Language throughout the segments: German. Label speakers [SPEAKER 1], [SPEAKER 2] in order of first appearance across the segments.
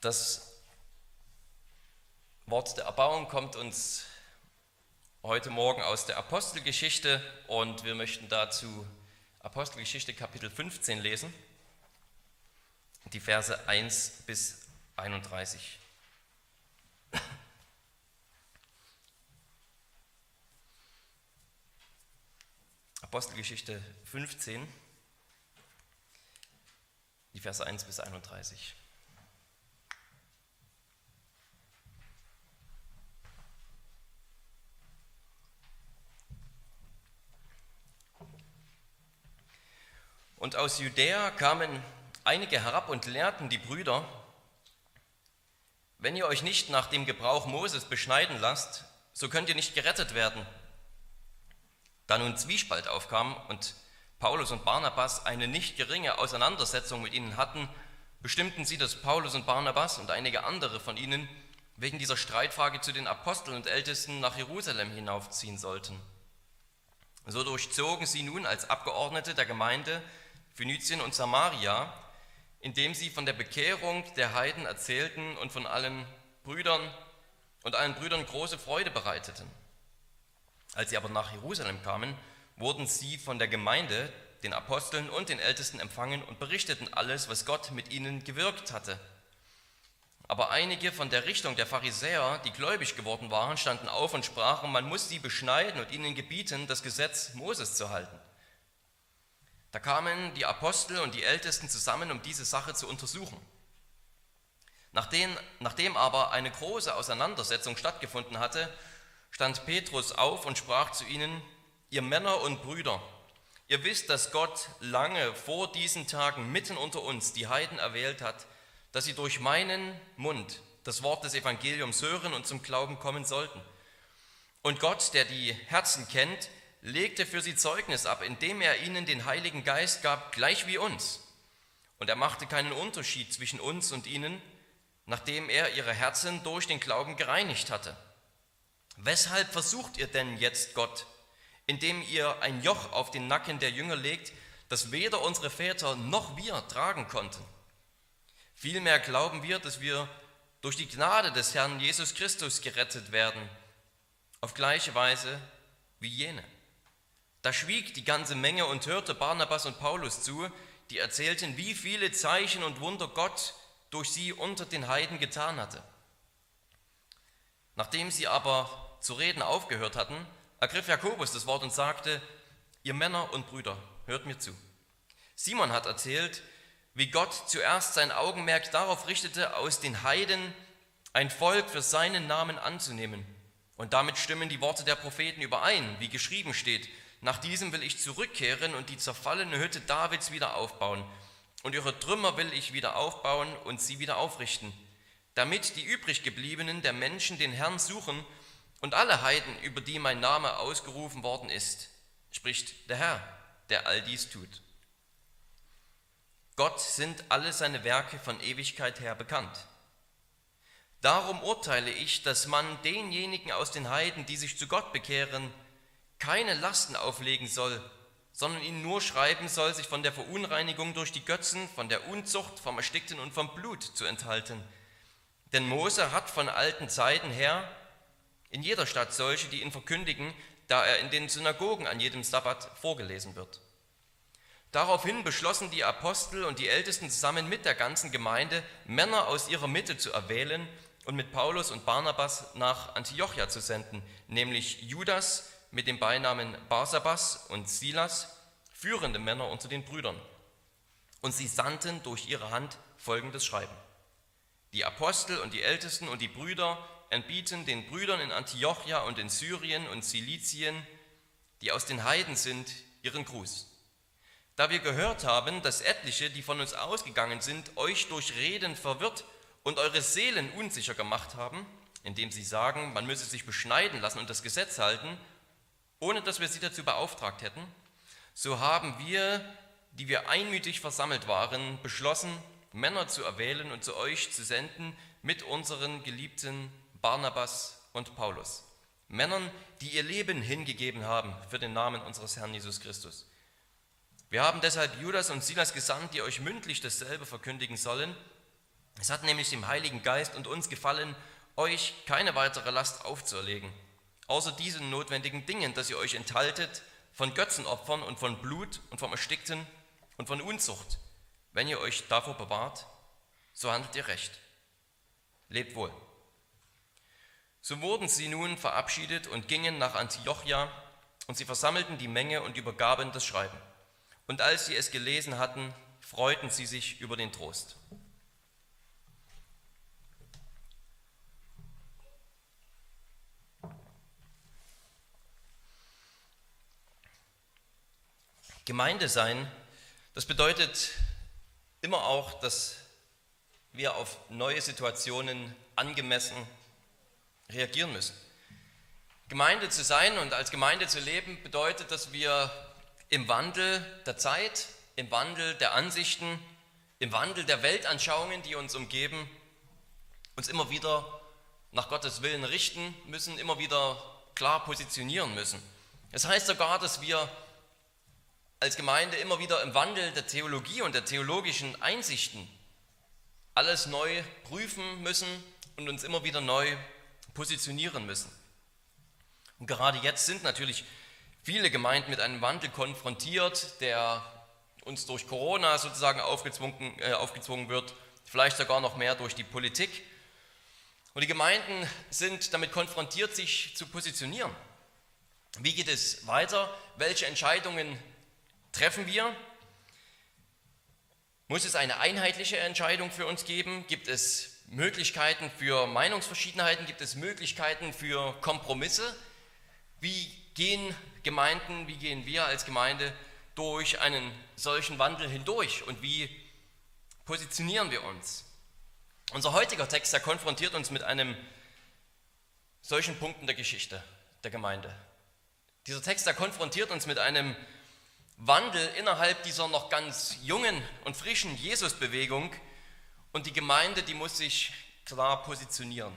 [SPEAKER 1] Das Wort der Erbauung kommt uns heute Morgen aus der Apostelgeschichte und wir möchten dazu Apostelgeschichte Kapitel 15 lesen, die Verse 1 bis 31. Apostelgeschichte 15, die Verse 1 bis 31. Und aus Judäa kamen einige herab und lehrten die Brüder, wenn ihr euch nicht nach dem Gebrauch Moses beschneiden lasst, so könnt ihr nicht gerettet werden. Da nun Zwiespalt aufkam und Paulus und Barnabas eine nicht geringe Auseinandersetzung mit ihnen hatten, bestimmten sie, dass Paulus und Barnabas und einige andere von ihnen wegen dieser Streitfrage zu den Aposteln und Ältesten nach Jerusalem hinaufziehen sollten. So durchzogen sie nun als Abgeordnete der Gemeinde Phönizien und Samaria, indem sie von der Bekehrung der Heiden erzählten und von allen Brüdern und allen Brüdern große Freude bereiteten. Als sie aber nach Jerusalem kamen, wurden sie von der Gemeinde, den Aposteln und den Ältesten empfangen und berichteten alles, was Gott mit ihnen gewirkt hatte. Aber einige von der Richtung der Pharisäer, die gläubig geworden waren, standen auf und sprachen, man muss sie beschneiden und ihnen gebieten, das Gesetz Moses zu halten. Da kamen die Apostel und die Ältesten zusammen, um diese Sache zu untersuchen. Nachdem, nachdem aber eine große Auseinandersetzung stattgefunden hatte, stand Petrus auf und sprach zu ihnen, ihr Männer und Brüder, ihr wisst, dass Gott lange vor diesen Tagen mitten unter uns die Heiden erwählt hat, dass sie durch meinen Mund das Wort des Evangeliums hören und zum Glauben kommen sollten. Und Gott, der die Herzen kennt, legte für sie Zeugnis ab, indem er ihnen den Heiligen Geist gab, gleich wie uns. Und er machte keinen Unterschied zwischen uns und ihnen, nachdem er ihre Herzen durch den Glauben gereinigt hatte. Weshalb versucht ihr denn jetzt Gott, indem ihr ein Joch auf den Nacken der Jünger legt, das weder unsere Väter noch wir tragen konnten? Vielmehr glauben wir, dass wir durch die Gnade des Herrn Jesus Christus gerettet werden, auf gleiche Weise wie jene. Da schwieg die ganze Menge und hörte Barnabas und Paulus zu, die erzählten, wie viele Zeichen und Wunder Gott durch sie unter den Heiden getan hatte. Nachdem sie aber zu reden aufgehört hatten, ergriff Jakobus das Wort und sagte, ihr Männer und Brüder, hört mir zu. Simon hat erzählt, wie Gott zuerst sein Augenmerk darauf richtete, aus den Heiden ein Volk für seinen Namen anzunehmen. Und damit stimmen die Worte der Propheten überein, wie geschrieben steht, nach diesem will ich zurückkehren und die zerfallene Hütte Davids wieder aufbauen. Und ihre Trümmer will ich wieder aufbauen und sie wieder aufrichten, damit die übriggebliebenen der Menschen den Herrn suchen und alle Heiden, über die mein Name ausgerufen worden ist, spricht der Herr, der all dies tut. Gott sind alle seine Werke von Ewigkeit her bekannt. Darum urteile ich, dass man denjenigen aus den Heiden, die sich zu Gott bekehren, keine Lasten auflegen soll, sondern ihnen nur schreiben soll, sich von der Verunreinigung durch die Götzen, von der Unzucht, vom Erstickten und vom Blut zu enthalten. Denn Mose hat von alten Zeiten her in jeder Stadt solche, die ihn verkündigen, da er in den Synagogen an jedem Sabbat vorgelesen wird. Daraufhin beschlossen die Apostel und die Ältesten zusammen mit der ganzen Gemeinde, Männer aus ihrer Mitte zu erwählen und mit Paulus und Barnabas nach Antiochia zu senden, nämlich Judas, mit dem Beinamen Barsabas und Silas führende Männer unter den Brüdern. Und sie sandten durch ihre Hand folgendes Schreiben. Die Apostel und die Ältesten und die Brüder entbieten den Brüdern in Antiochia und in Syrien und Silizien, die aus den Heiden sind, ihren Gruß. Da wir gehört haben, dass etliche, die von uns ausgegangen sind, euch durch Reden verwirrt und eure Seelen unsicher gemacht haben, indem sie sagen, man müsse sich beschneiden lassen und das Gesetz halten, ohne dass wir sie dazu beauftragt hätten, so haben wir, die wir einmütig versammelt waren, beschlossen, Männer zu erwählen und zu euch zu senden mit unseren geliebten Barnabas und Paulus. Männern, die ihr Leben hingegeben haben für den Namen unseres Herrn Jesus Christus. Wir haben deshalb Judas und Silas gesandt, die euch mündlich dasselbe verkündigen sollen, Es hat nämlich dem Heiligen Geist und uns gefallen, euch keine weitere Last aufzuerlegen, außer diesen notwendigen Dingen, dass ihr euch enthaltet von Götzenopfern und von Blut und vom Erstickten und von Unzucht. Wenn ihr euch davor bewahrt, so handelt ihr recht. Lebt wohl. So wurden sie nun verabschiedet und gingen nach Antiochia, und sie versammelten die Menge und übergaben das Schreiben. Und als sie es gelesen hatten, freuten sie sich über den Trost. Gemeinde sein, das bedeutet immer auch, dass wir auf neue Situationen angemessen reagieren müssen. Gemeinde zu sein und als Gemeinde zu leben bedeutet, dass wir im Wandel der Zeit, im Wandel der Ansichten, im Wandel der Weltanschauungen, die uns umgeben, uns immer wieder nach Gottes Willen richten müssen, immer wieder klar positionieren müssen. Es das heißt sogar, dass wir als Gemeinde immer wieder im Wandel der Theologie und der theologischen Einsichten alles neu prüfen müssen und uns immer wieder neu positionieren müssen. Und gerade jetzt sind natürlich viele Gemeinden mit einem Wandel konfrontiert, der uns durch Corona sozusagen aufgezwungen, äh, aufgezwungen wird, vielleicht sogar noch mehr durch die Politik. Und die Gemeinden sind damit konfrontiert, sich zu positionieren. Wie geht es weiter? Welche Entscheidungen treffen wir? Muss es eine einheitliche Entscheidung für uns geben? Gibt es Möglichkeiten für Meinungsverschiedenheiten? Gibt es Möglichkeiten für Kompromisse? Wie gehen Gemeinden, wie gehen wir als Gemeinde durch einen solchen Wandel hindurch und wie positionieren wir uns? Unser heutiger Text, der konfrontiert uns mit einem solchen Punkt in der Geschichte der Gemeinde. Dieser Text, der konfrontiert uns mit einem Wandel innerhalb dieser noch ganz jungen und frischen Jesusbewegung und die Gemeinde, die muss sich klar positionieren.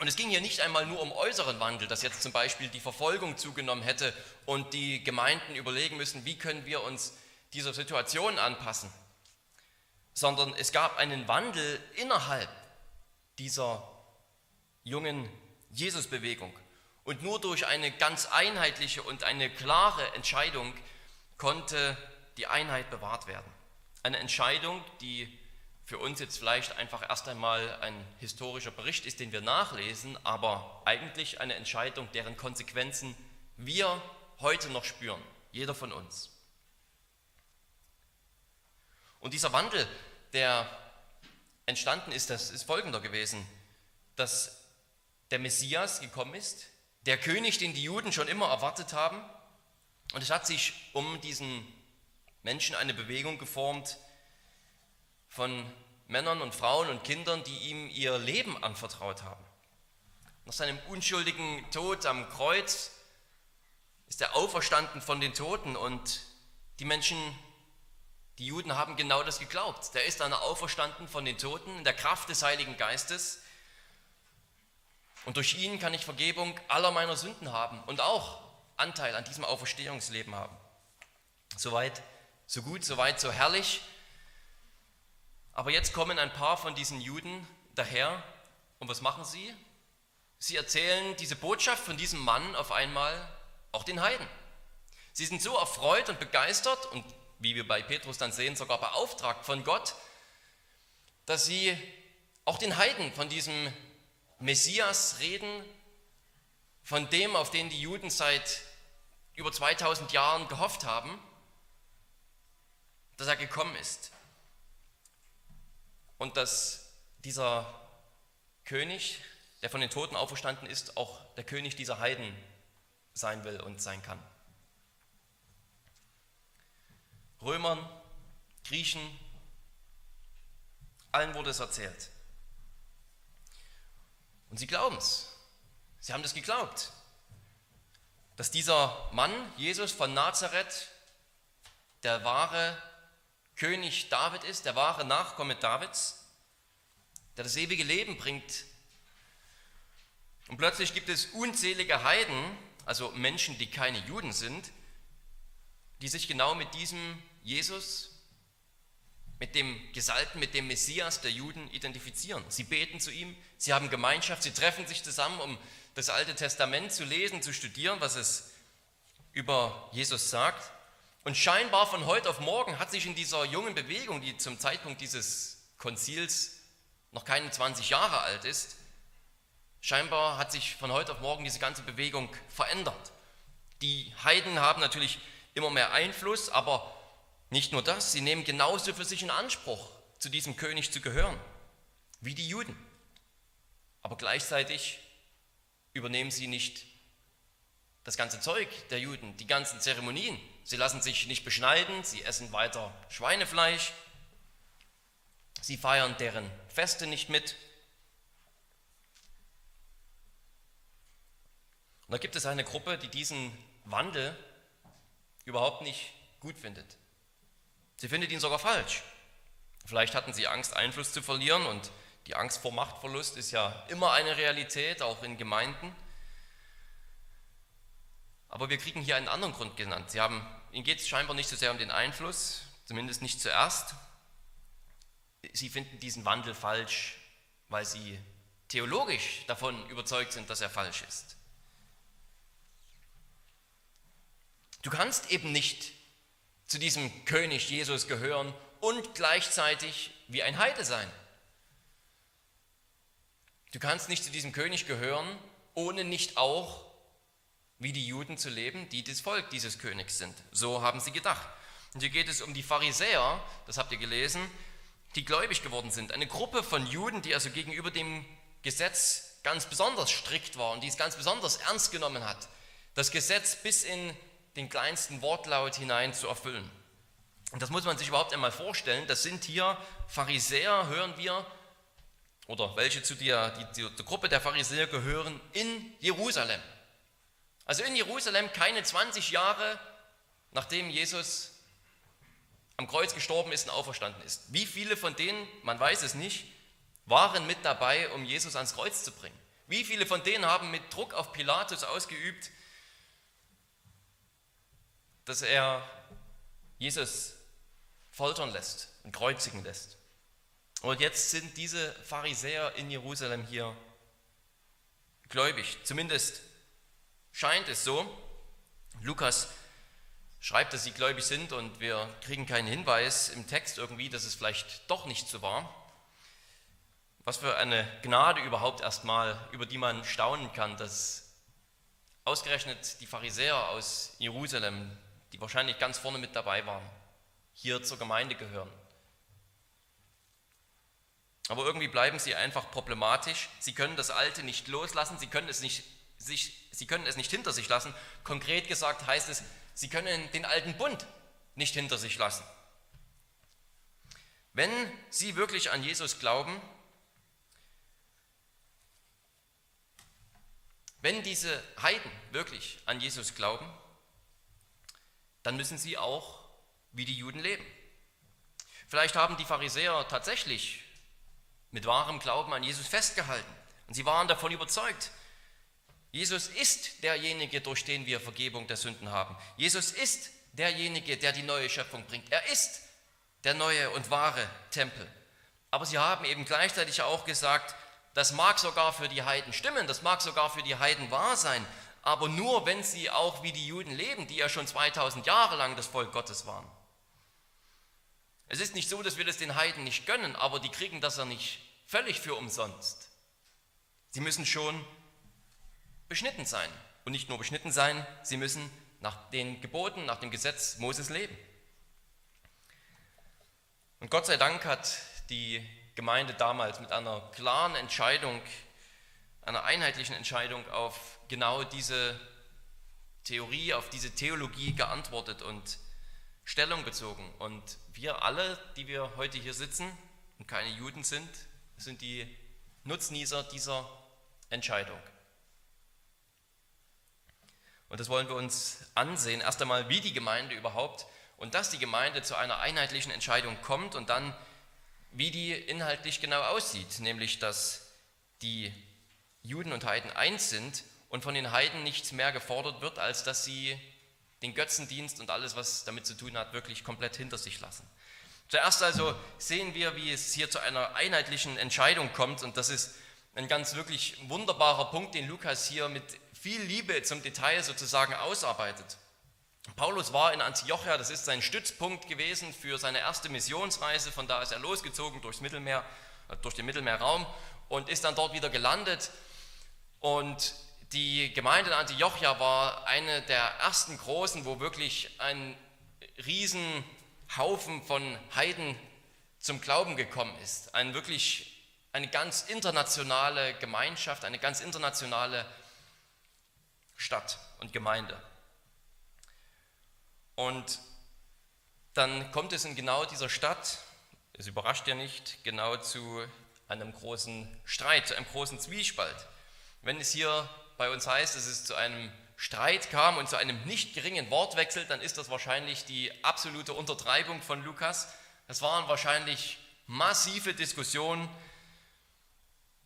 [SPEAKER 1] Und es ging hier nicht einmal nur um äußeren Wandel, dass jetzt zum Beispiel die Verfolgung zugenommen hätte und die Gemeinden überlegen müssen, wie können wir uns dieser Situation anpassen, sondern es gab einen Wandel innerhalb dieser jungen Jesusbewegung. Und nur durch eine ganz einheitliche und eine klare Entscheidung konnte die Einheit bewahrt werden. Eine Entscheidung, die für uns jetzt vielleicht einfach erst einmal ein historischer Bericht ist, den wir nachlesen, aber eigentlich eine Entscheidung, deren Konsequenzen wir heute noch spüren, jeder von uns. Und dieser Wandel, der entstanden ist, das ist folgender gewesen, dass der Messias gekommen ist, der König, den die Juden schon immer erwartet haben, und es hat sich um diesen Menschen eine Bewegung geformt von Männern und Frauen und Kindern, die ihm ihr Leben anvertraut haben. Nach seinem unschuldigen Tod am Kreuz ist er auferstanden von den Toten und die Menschen, die Juden haben genau das geglaubt. Der ist dann auferstanden von den Toten in der Kraft des Heiligen Geistes und durch ihn kann ich Vergebung aller meiner Sünden haben und auch Anteil an diesem Auferstehungsleben haben. Soweit, so gut, soweit, so herrlich. Aber jetzt kommen ein paar von diesen Juden daher und was machen sie? Sie erzählen diese Botschaft von diesem Mann auf einmal auch den Heiden. Sie sind so erfreut und begeistert und wie wir bei Petrus dann sehen, sogar beauftragt von Gott, dass sie auch den Heiden von diesem Messias reden, von dem, auf den die Juden seit über 2000 Jahren gehofft haben, dass er gekommen ist. Und dass dieser König, der von den Toten auferstanden ist, auch der König dieser Heiden sein will und sein kann. Römern, Griechen, allen wurde es erzählt. Und sie glauben es. Sie haben das geglaubt dass dieser Mann, Jesus von Nazareth, der wahre König David ist, der wahre Nachkomme Davids, der das ewige Leben bringt. Und plötzlich gibt es unzählige Heiden, also Menschen, die keine Juden sind, die sich genau mit diesem Jesus, mit dem Gesalten, mit dem Messias der Juden identifizieren. Sie beten zu ihm, sie haben Gemeinschaft, sie treffen sich zusammen, um das Alte Testament zu lesen, zu studieren, was es über Jesus sagt. Und scheinbar von heute auf morgen hat sich in dieser jungen Bewegung, die zum Zeitpunkt dieses Konzils noch keine 20 Jahre alt ist, scheinbar hat sich von heute auf morgen diese ganze Bewegung verändert. Die Heiden haben natürlich immer mehr Einfluss, aber nicht nur das, sie nehmen genauso für sich in Anspruch, zu diesem König zu gehören, wie die Juden. Aber gleichzeitig übernehmen sie nicht das ganze Zeug der Juden, die ganzen Zeremonien. Sie lassen sich nicht beschneiden, sie essen weiter Schweinefleisch, sie feiern deren Feste nicht mit. Und da gibt es eine Gruppe, die diesen Wandel überhaupt nicht gut findet. Sie findet ihn sogar falsch. Vielleicht hatten sie Angst, Einfluss zu verlieren und die Angst vor Machtverlust ist ja immer eine Realität, auch in Gemeinden. Aber wir kriegen hier einen anderen Grund genannt. Sie haben, ihnen geht es scheinbar nicht so sehr um den Einfluss, zumindest nicht zuerst. Sie finden diesen Wandel falsch, weil sie theologisch davon überzeugt sind, dass er falsch ist. Du kannst eben nicht zu diesem König Jesus gehören und gleichzeitig wie ein Heide sein. Du kannst nicht zu diesem König gehören, ohne nicht auch wie die Juden zu leben, die das Volk dieses Königs sind. So haben sie gedacht. Und hier geht es um die Pharisäer, das habt ihr gelesen, die gläubig geworden sind. Eine Gruppe von Juden, die also gegenüber dem Gesetz ganz besonders strikt war und die es ganz besonders ernst genommen hat. Das Gesetz bis in den kleinsten Wortlaut hinein zu erfüllen. Und das muss man sich überhaupt einmal vorstellen. Das sind hier Pharisäer, hören wir, oder welche zu der, die, der Gruppe der Pharisäer gehören, in Jerusalem. Also in Jerusalem keine 20 Jahre, nachdem Jesus am Kreuz gestorben ist und auferstanden ist. Wie viele von denen, man weiß es nicht, waren mit dabei, um Jesus ans Kreuz zu bringen? Wie viele von denen haben mit Druck auf Pilatus ausgeübt, dass er Jesus foltern lässt und kreuzigen lässt. Und jetzt sind diese Pharisäer in Jerusalem hier gläubig. Zumindest scheint es so. Lukas schreibt, dass sie gläubig sind und wir kriegen keinen Hinweis im Text irgendwie, dass es vielleicht doch nicht so war. Was für eine Gnade überhaupt erstmal, über die man staunen kann, dass ausgerechnet die Pharisäer aus Jerusalem die wahrscheinlich ganz vorne mit dabei waren, hier zur Gemeinde gehören. Aber irgendwie bleiben sie einfach problematisch. Sie können das Alte nicht loslassen, sie können es nicht, sich, sie können es nicht hinter sich lassen. Konkret gesagt heißt es, sie können den alten Bund nicht hinter sich lassen. Wenn sie wirklich an Jesus glauben, wenn diese Heiden wirklich an Jesus glauben, dann müssen sie auch wie die Juden leben. Vielleicht haben die Pharisäer tatsächlich mit wahrem Glauben an Jesus festgehalten und sie waren davon überzeugt, Jesus ist derjenige, durch den wir Vergebung der Sünden haben. Jesus ist derjenige, der die neue Schöpfung bringt. Er ist der neue und wahre Tempel. Aber sie haben eben gleichzeitig auch gesagt, das mag sogar für die Heiden stimmen, das mag sogar für die Heiden wahr sein, aber nur wenn sie auch wie die Juden leben, die ja schon 2000 Jahre lang das Volk Gottes waren. Es ist nicht so, dass wir das den Heiden nicht gönnen, aber die kriegen das ja nicht völlig für umsonst. Sie müssen schon beschnitten sein. Und nicht nur beschnitten sein, sie müssen nach den Geboten, nach dem Gesetz Moses leben. Und Gott sei Dank hat die Gemeinde damals mit einer klaren Entscheidung, einer einheitlichen Entscheidung auf genau diese Theorie, auf diese Theologie geantwortet und Stellung bezogen. Und wir alle, die wir heute hier sitzen und keine Juden sind, sind die Nutznießer dieser Entscheidung. Und das wollen wir uns ansehen. Erst einmal, wie die Gemeinde überhaupt und dass die Gemeinde zu einer einheitlichen Entscheidung kommt und dann, wie die inhaltlich genau aussieht, nämlich dass die Juden und Heiden eins sind und von den Heiden nichts mehr gefordert wird, als dass sie den Götzendienst und alles, was damit zu tun hat, wirklich komplett hinter sich lassen. Zuerst also sehen wir, wie es hier zu einer einheitlichen Entscheidung kommt und das ist ein ganz wirklich wunderbarer Punkt, den Lukas hier mit viel Liebe zum Detail sozusagen ausarbeitet. Paulus war in Antiochia, das ist sein Stützpunkt gewesen für seine erste Missionsreise. Von da ist er losgezogen durchs Mittelmeer, äh, durch den Mittelmeerraum und ist dann dort wieder gelandet. Und die Gemeinde in Antiochia war eine der ersten großen, wo wirklich ein Riesenhaufen von Heiden zum Glauben gekommen ist. Ein wirklich, eine ganz internationale Gemeinschaft, eine ganz internationale Stadt und Gemeinde. Und dann kommt es in genau dieser Stadt, es überrascht ja nicht, genau zu einem großen Streit, zu einem großen Zwiespalt. Wenn es hier bei uns heißt, dass es zu einem Streit kam und zu einem nicht geringen Wortwechsel, dann ist das wahrscheinlich die absolute Untertreibung von Lukas. Das waren wahrscheinlich massive Diskussionen,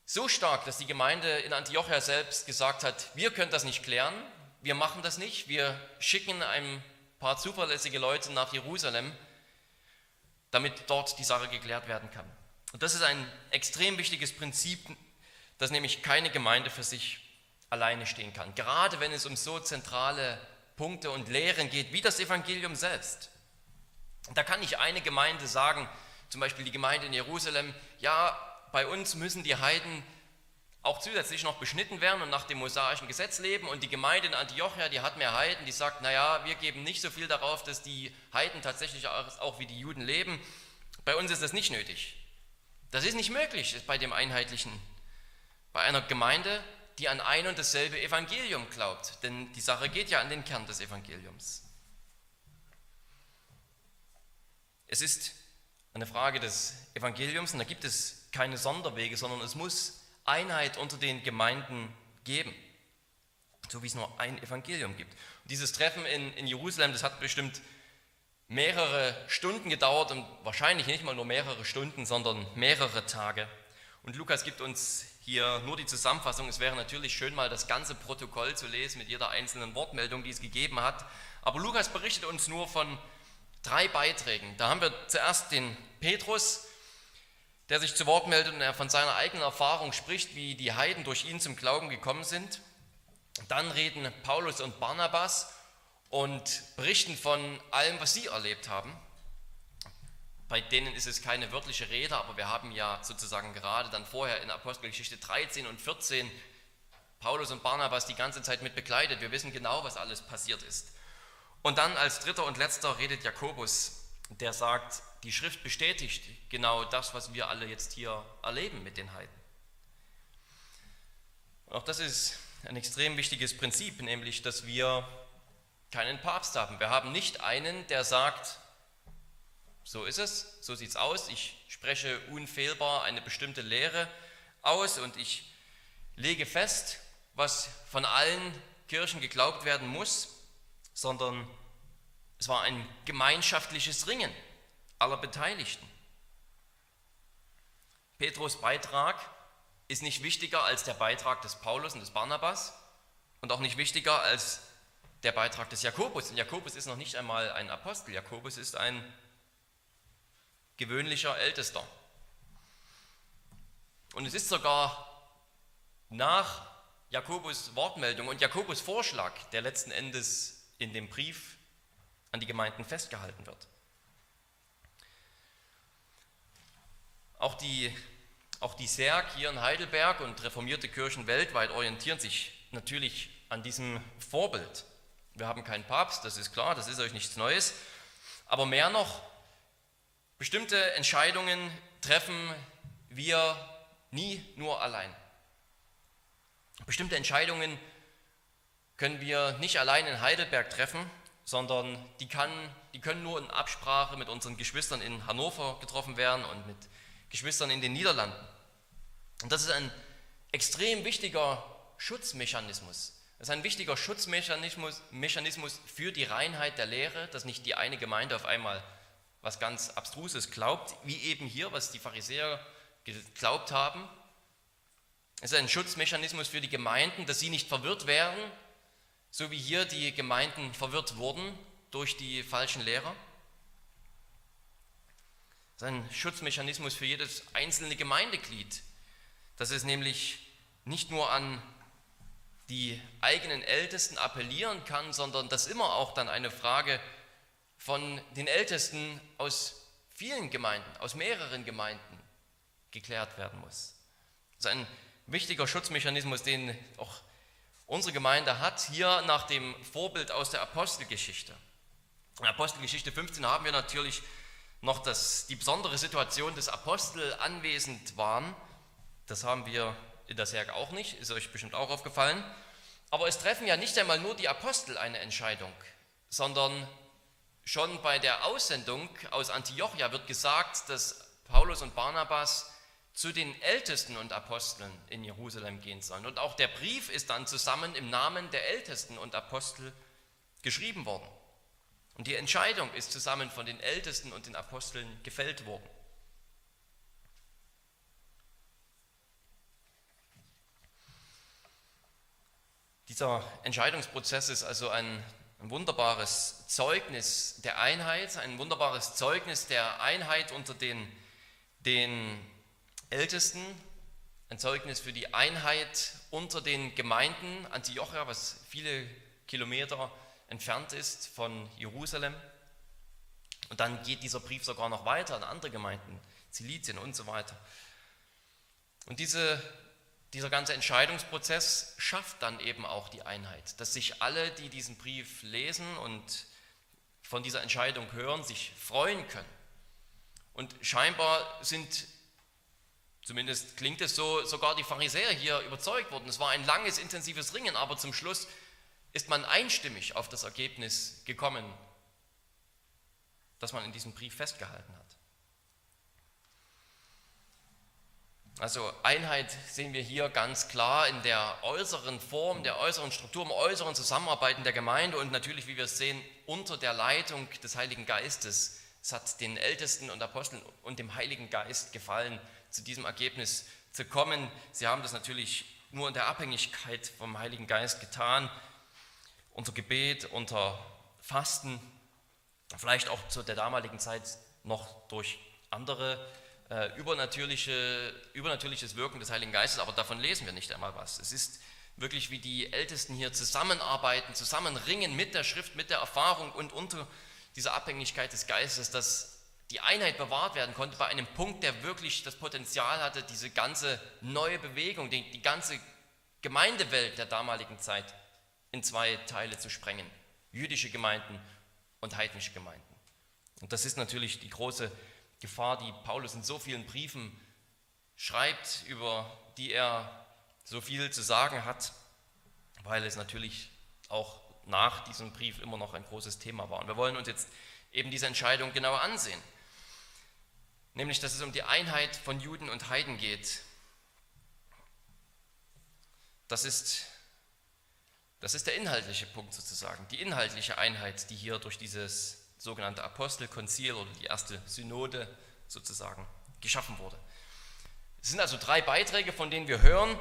[SPEAKER 1] so stark, dass die Gemeinde in Antiochia selbst gesagt hat, wir können das nicht klären, wir machen das nicht, wir schicken ein paar zuverlässige Leute nach Jerusalem, damit dort die Sache geklärt werden kann. Und das ist ein extrem wichtiges Prinzip, dass nämlich keine Gemeinde für sich alleine stehen kann. Gerade wenn es um so zentrale Punkte und Lehren geht, wie das Evangelium selbst. Da kann nicht eine Gemeinde sagen, zum Beispiel die Gemeinde in Jerusalem, ja, bei uns müssen die Heiden auch zusätzlich noch beschnitten werden und nach dem mosaischen Gesetz leben. Und die Gemeinde in Antiochia, die hat mehr Heiden, die sagt, naja, wir geben nicht so viel darauf, dass die Heiden tatsächlich auch wie die Juden leben. Bei uns ist das nicht nötig. Das ist nicht möglich bei dem einheitlichen, bei einer Gemeinde, die an ein und dasselbe Evangelium glaubt. Denn die Sache geht ja an den Kern des Evangeliums. Es ist eine Frage des Evangeliums und da gibt es keine Sonderwege, sondern es muss Einheit unter den Gemeinden geben, so wie es nur ein Evangelium gibt. Und dieses Treffen in, in Jerusalem, das hat bestimmt mehrere Stunden gedauert und wahrscheinlich nicht mal nur mehrere Stunden, sondern mehrere Tage. Und Lukas gibt uns hier nur die Zusammenfassung. Es wäre natürlich schön, mal das ganze Protokoll zu lesen mit jeder einzelnen Wortmeldung, die es gegeben hat. Aber Lukas berichtet uns nur von drei Beiträgen. Da haben wir zuerst den Petrus, der sich zu Wort meldet und er von seiner eigenen Erfahrung spricht, wie die Heiden durch ihn zum Glauben gekommen sind. Dann reden Paulus und Barnabas und berichten von allem, was sie erlebt haben. Bei denen ist es keine wörtliche Rede, aber wir haben ja sozusagen gerade dann vorher in Apostelgeschichte 13 und 14 Paulus und Barnabas die ganze Zeit mit begleitet. Wir wissen genau, was alles passiert ist. Und dann als dritter und letzter redet Jakobus, der sagt, die Schrift bestätigt genau das, was wir alle jetzt hier erleben mit den Heiden. auch das ist ein extrem wichtiges Prinzip, nämlich, dass wir keinen Papst haben. Wir haben nicht einen, der sagt, so ist es, so sieht es aus. Ich spreche unfehlbar eine bestimmte Lehre aus und ich lege fest, was von allen Kirchen geglaubt werden muss, sondern es war ein gemeinschaftliches Ringen aller Beteiligten. Petrus Beitrag ist nicht wichtiger als der Beitrag des Paulus und des Barnabas und auch nicht wichtiger als der Beitrag des Jakobus. Und Jakobus ist noch nicht einmal ein Apostel, Jakobus ist ein gewöhnlicher Ältester. Und es ist sogar nach Jakobus Wortmeldung und Jakobus Vorschlag, der letzten Endes in dem Brief an die Gemeinden festgehalten wird. Auch die, auch die SERG hier in Heidelberg und reformierte Kirchen weltweit orientieren sich natürlich an diesem Vorbild. Wir haben keinen Papst, das ist klar, das ist euch nichts Neues. Aber mehr noch, Bestimmte Entscheidungen treffen wir nie nur allein. Bestimmte Entscheidungen können wir nicht allein in Heidelberg treffen, sondern die, kann, die können nur in Absprache mit unseren Geschwistern in Hannover getroffen werden und mit Geschwistern in den Niederlanden. Und das ist ein extrem wichtiger Schutzmechanismus. Das ist ein wichtiger Schutzmechanismus Mechanismus für die Reinheit der Lehre, dass nicht die eine Gemeinde auf einmal was ganz Abstruses glaubt, wie eben hier, was die Pharisäer geglaubt haben. Es ist ein Schutzmechanismus für die Gemeinden, dass sie nicht verwirrt werden, so wie hier die Gemeinden verwirrt wurden durch die falschen Lehrer. Das ist ein Schutzmechanismus für jedes einzelne Gemeindeglied, dass es nämlich nicht nur an die eigenen Ältesten appellieren kann, sondern dass immer auch dann eine Frage von den Ältesten aus vielen Gemeinden, aus mehreren Gemeinden geklärt werden muss. Das ist ein wichtiger Schutzmechanismus, den auch unsere Gemeinde hat, hier nach dem Vorbild aus der Apostelgeschichte. In Apostelgeschichte 15 haben wir natürlich noch das, die besondere Situation des Apostel anwesend waren. Das haben wir in der Serg auch nicht, ist euch bestimmt auch aufgefallen. Aber es treffen ja nicht einmal nur die Apostel eine Entscheidung, sondern schon bei der Aussendung aus Antiochia wird gesagt, dass Paulus und Barnabas zu den Ältesten und Aposteln in Jerusalem gehen sollen. Und auch der Brief ist dann zusammen im Namen der Ältesten und Apostel geschrieben worden. Und die Entscheidung ist zusammen von den Ältesten und den Aposteln gefällt worden. Dieser Entscheidungsprozess ist also ein, ein, wunderbares Zeugnis der Einheit, ein wunderbares Zeugnis der Einheit unter den, den Ältesten, ein Zeugnis für die Einheit unter den Gemeinden Antiochia, was viele Kilometer entfernt ist von Jerusalem. Und dann geht dieser Brief sogar noch weiter an andere Gemeinden, Zilizien und so weiter. Und diese, dieser ganze Entscheidungsprozess schafft dann eben auch die Einheit, dass sich alle, die diesen Brief lesen und von dieser Entscheidung hören, sich freuen können. Und scheinbar sind Zumindest klingt es so, sogar die Pharisäer hier überzeugt wurden. Es war ein langes, intensives Ringen, aber zum Schluss ist man einstimmig auf das Ergebnis gekommen, das man in diesem Brief festgehalten hat. Also Einheit sehen wir hier ganz klar in der äußeren Form, der äußeren Struktur, im äußeren Zusammenarbeiten der Gemeinde und natürlich, wie wir es sehen, unter der Leitung des Heiligen Geistes. Es hat den Ältesten und Aposteln und dem Heiligen Geist gefallen, zu diesem Ergebnis zu kommen. Sie haben das natürlich nur in der Abhängigkeit vom Heiligen Geist getan, unter Gebet, unter Fasten, vielleicht auch zu der damaligen Zeit noch durch andere äh, übernatürliche, übernatürliches Wirken des Heiligen Geistes, aber davon lesen wir nicht einmal was. Es ist wirklich, wie die Ältesten hier zusammenarbeiten, zusammenringen mit der Schrift, mit der Erfahrung und unter dieser Abhängigkeit des Geistes, dass die Einheit bewahrt werden konnte bei einem Punkt, der wirklich das Potenzial hatte, diese ganze neue Bewegung, die, die ganze Gemeindewelt der damaligen Zeit in zwei Teile zu sprengen. Jüdische Gemeinden und heidnische Gemeinden. Und das ist natürlich die große Gefahr, die Paulus in so vielen Briefen schreibt, über die er so viel zu sagen hat, weil es natürlich auch nach diesem Brief immer noch ein großes Thema war. Und wir wollen uns jetzt eben diese Entscheidung genauer ansehen nämlich dass es um die Einheit von Juden und Heiden geht. Das ist, das ist der inhaltliche Punkt sozusagen, die inhaltliche Einheit, die hier durch dieses sogenannte Apostelkonzil oder die erste Synode sozusagen geschaffen wurde. Es sind also drei Beiträge, von denen wir hören,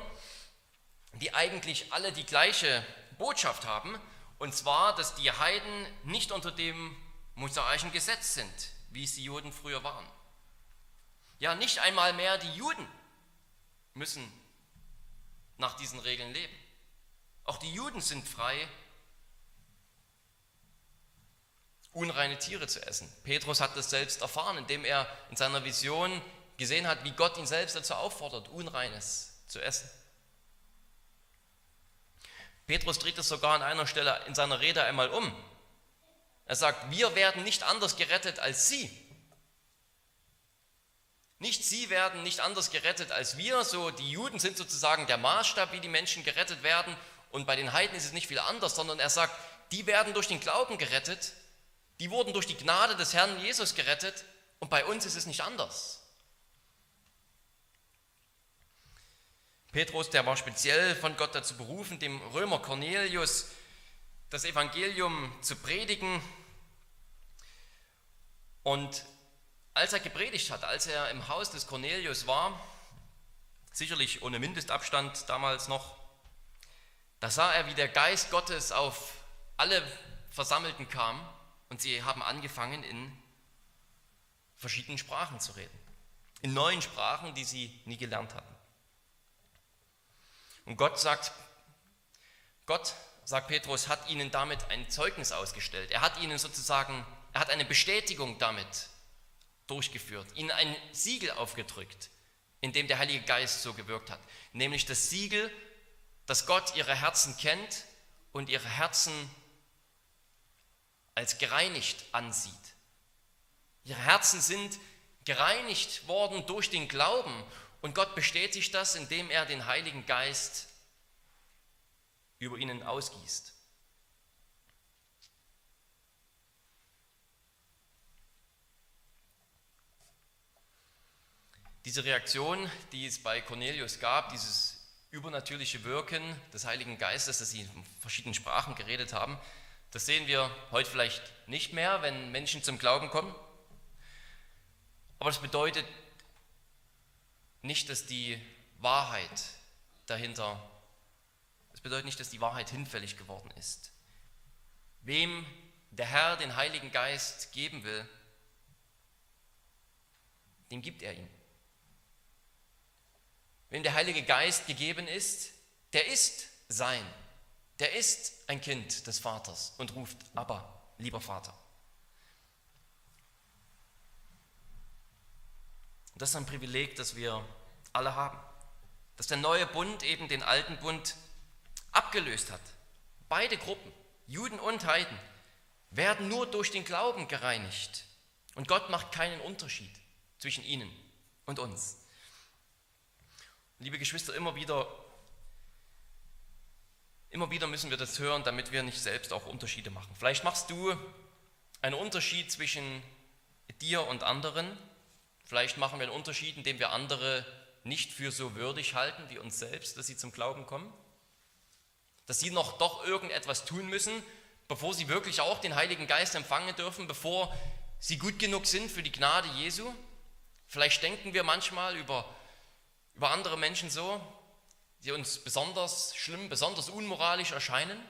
[SPEAKER 1] die eigentlich alle die gleiche Botschaft haben, und zwar, dass die Heiden nicht unter dem mosaischen Gesetz sind, wie es die Juden früher waren. Ja, nicht einmal mehr die Juden müssen nach diesen Regeln leben. Auch die Juden sind frei, unreine Tiere zu essen. Petrus hat das selbst erfahren, indem er in seiner Vision gesehen hat, wie Gott ihn selbst dazu auffordert, Unreines zu essen. Petrus dreht es sogar an einer Stelle in seiner Rede einmal um. Er sagt, wir werden nicht anders gerettet als sie. Nicht sie werden nicht anders gerettet als wir, so die Juden sind sozusagen der Maßstab, wie die Menschen gerettet werden und bei den Heiden ist es nicht viel anders, sondern er sagt, die werden durch den Glauben gerettet, die wurden durch die Gnade des Herrn Jesus gerettet und bei uns ist es nicht anders. Petrus, der war speziell von Gott dazu berufen, dem Römer Cornelius das Evangelium zu predigen und als er gepredigt hat, als er im Haus des Cornelius war, sicherlich ohne Mindestabstand damals noch, da sah er, wie der Geist Gottes auf alle Versammelten kam und sie haben angefangen in verschiedenen Sprachen zu reden. In neuen Sprachen, die sie nie gelernt hatten. Und Gott sagt, Gott, sagt Petrus, hat ihnen damit ein Zeugnis ausgestellt. Er hat ihnen sozusagen, er hat eine Bestätigung damit durchgeführt, ihnen ein Siegel aufgedrückt, in dem der Heilige Geist so gewirkt hat. Nämlich das Siegel, dass Gott ihre Herzen kennt und ihre Herzen als gereinigt ansieht. Ihre Herzen sind gereinigt worden durch den Glauben und Gott bestätigt das, indem er den Heiligen Geist über ihnen ausgießt. Diese Reaktion, die es bei Cornelius gab, dieses übernatürliche Wirken des Heiligen Geistes, dass sie in verschiedenen Sprachen geredet haben, das sehen wir heute vielleicht nicht mehr, wenn Menschen zum Glauben kommen. Aber das bedeutet nicht, dass die Wahrheit dahinter, das bedeutet nicht, dass die Wahrheit hinfällig geworden ist. Wem der Herr den Heiligen Geist geben will, dem gibt er ihn. Wem der Heilige Geist gegeben ist, der ist sein. Der ist ein Kind des Vaters und ruft, aber lieber Vater. Und das ist ein Privileg, das wir alle haben. Dass der neue Bund eben den alten Bund abgelöst hat. Beide Gruppen, Juden und Heiden, werden nur durch den Glauben gereinigt. Und Gott macht keinen Unterschied zwischen ihnen und uns. Liebe Geschwister, immer wieder, immer wieder müssen wir das hören, damit wir nicht selbst auch Unterschiede machen. Vielleicht machst du einen Unterschied zwischen dir und anderen. Vielleicht machen wir einen Unterschied, indem wir andere nicht für so würdig halten wie uns selbst, dass sie zum Glauben kommen. Dass sie noch doch irgendetwas tun müssen, bevor sie wirklich auch den Heiligen Geist empfangen dürfen, bevor sie gut genug sind für die Gnade Jesu. Vielleicht denken wir manchmal über über andere Menschen so, die uns besonders schlimm, besonders unmoralisch erscheinen,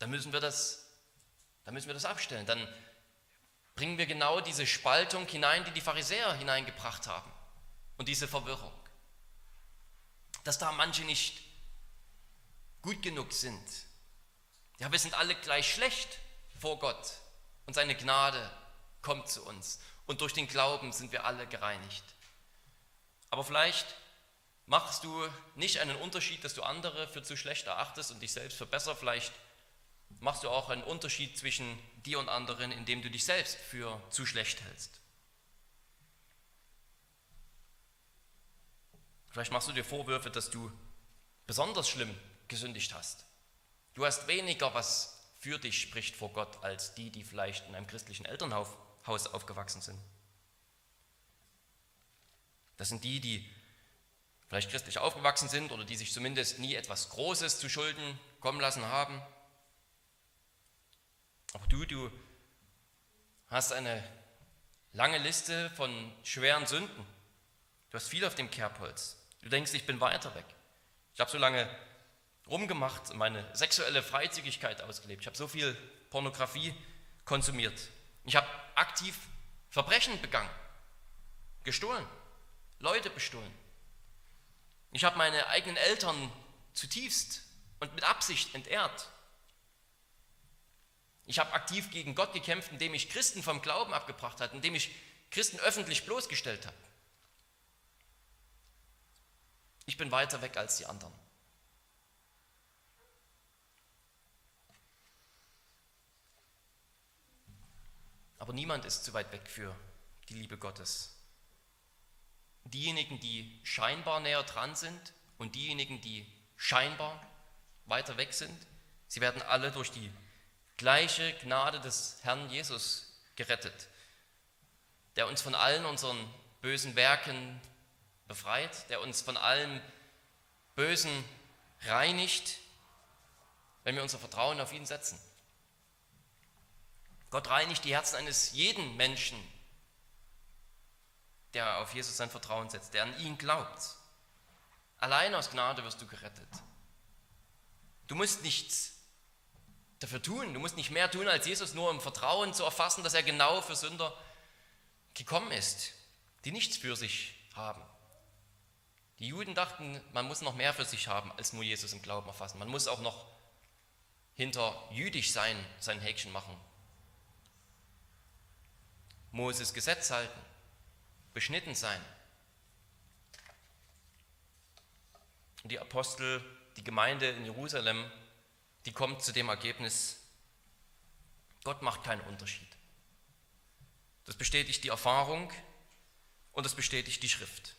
[SPEAKER 1] dann müssen wir das, dann müssen wir das abstellen. Dann bringen wir genau diese Spaltung hinein, die die Pharisäer hineingebracht haben und diese Verwirrung. Dass da manche nicht gut genug sind. Ja, wir sind alle gleich schlecht vor Gott und seine Gnade kommt zu uns und durch den Glauben sind wir alle gereinigt. Aber vielleicht machst du nicht einen Unterschied, dass du andere für zu schlecht erachtest und dich selbst für besser. Vielleicht machst du auch einen Unterschied zwischen dir und anderen, indem du dich selbst für zu schlecht hältst. Vielleicht machst du dir Vorwürfe, dass du besonders schlimm gesündigt hast. Du hast weniger, was für dich spricht vor Gott, als die, die vielleicht in einem christlichen Elternhaus Haus aufgewachsen sind. Das sind die, die vielleicht christlich aufgewachsen sind oder die sich zumindest nie etwas Großes zu Schulden kommen lassen haben. Auch du, du hast eine lange Liste von schweren Sünden. Du hast viel auf dem Kerbholz. Du denkst, ich bin weiter weg. Ich habe so lange rumgemacht und meine sexuelle Freizügigkeit ausgelebt. Ich habe so viel Pornografie konsumiert. Ich habe aktiv Verbrechen begangen, gestohlen, Leute bestohlen. Ich habe meine eigenen Eltern zutiefst und mit Absicht entehrt. Ich habe aktiv gegen Gott gekämpft, indem ich Christen vom Glauben abgebracht habe, indem ich Christen öffentlich bloßgestellt habe. Ich bin weiter weg als die anderen. Aber niemand ist zu weit weg für die Liebe Gottes. Diejenigen, die scheinbar näher dran sind und diejenigen, die scheinbar weiter weg sind, sie werden alle durch die gleiche Gnade des Herrn Jesus gerettet, der uns von allen unseren bösen Werken befreit, der uns von allem Bösen reinigt, wenn wir unser Vertrauen auf ihn setzen. Gott reinigt die Herzen eines jeden Menschen, der auf Jesus sein Vertrauen setzt, der an ihn glaubt. Allein aus Gnade wirst du gerettet. Du musst nichts dafür tun. Du musst nicht mehr tun, als Jesus nur im Vertrauen zu erfassen, dass er genau für Sünder gekommen ist, die nichts für sich haben. Die Juden dachten, man muss noch mehr für sich haben, als nur Jesus im Glauben erfassen. Man muss auch noch hinter jüdisch sein, sein Häkchen machen. Moses Gesetz halten, beschnitten sein. Und die Apostel, die Gemeinde in Jerusalem, die kommt zu dem Ergebnis, Gott macht keinen Unterschied. Das bestätigt die Erfahrung und das bestätigt die Schrift.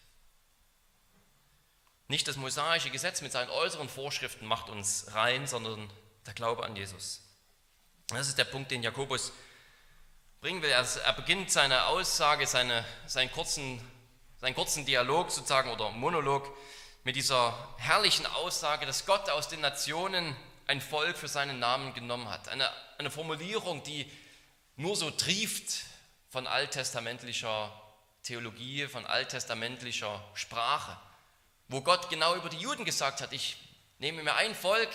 [SPEAKER 1] Nicht das mosaische Gesetz mit seinen äußeren Vorschriften macht uns rein, sondern der Glaube an Jesus. Das ist der Punkt, den Jakobus bringen will. Er, beginnt seine Aussage, seine, seinen, kurzen, seinen kurzen Dialog sozusagen oder Monolog mit dieser herrlichen Aussage, dass Gott aus den Nationen ein Volk für seinen Namen genommen hat. Eine, eine Formulierung, die nur so trieft von alttestamentlicher Theologie, von alttestamentlicher Sprache wo Gott genau über die Juden gesagt hat, ich nehme mir ein Volk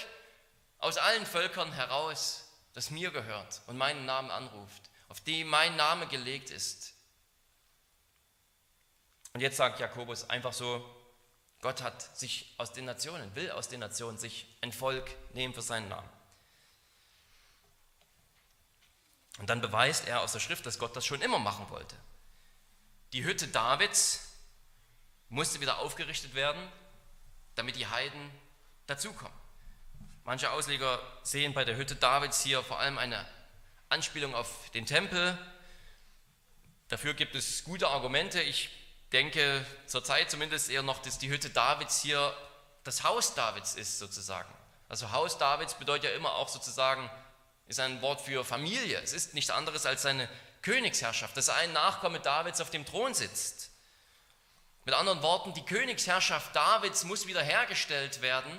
[SPEAKER 1] aus allen Völkern heraus, das mir gehört und meinen Namen anruft, auf dem mein Name gelegt ist. Und jetzt sagt Jakobus einfach so, Gott hat sich aus den Nationen, will aus den Nationen sich ein Volk nehmen für seinen Namen. Und dann beweist er aus der Schrift, dass Gott das schon immer machen wollte. Die Hütte Davids musste wieder aufgerichtet werden, damit die Heiden dazukommen. Manche Ausleger sehen bei der Hütte Davids hier vor allem eine Anspielung auf den Tempel. Dafür gibt es gute Argumente. Ich denke zurzeit zumindest eher noch, dass die Hütte Davids hier das Haus Davids ist sozusagen. Also Haus Davids bedeutet ja immer auch sozusagen, ist ein Wort für Familie. Es ist nichts anderes als seine Königsherrschaft, dass ein Nachkomme Davids auf dem Thron sitzt. Mit anderen Worten, die Königsherrschaft Davids muss wiederhergestellt werden.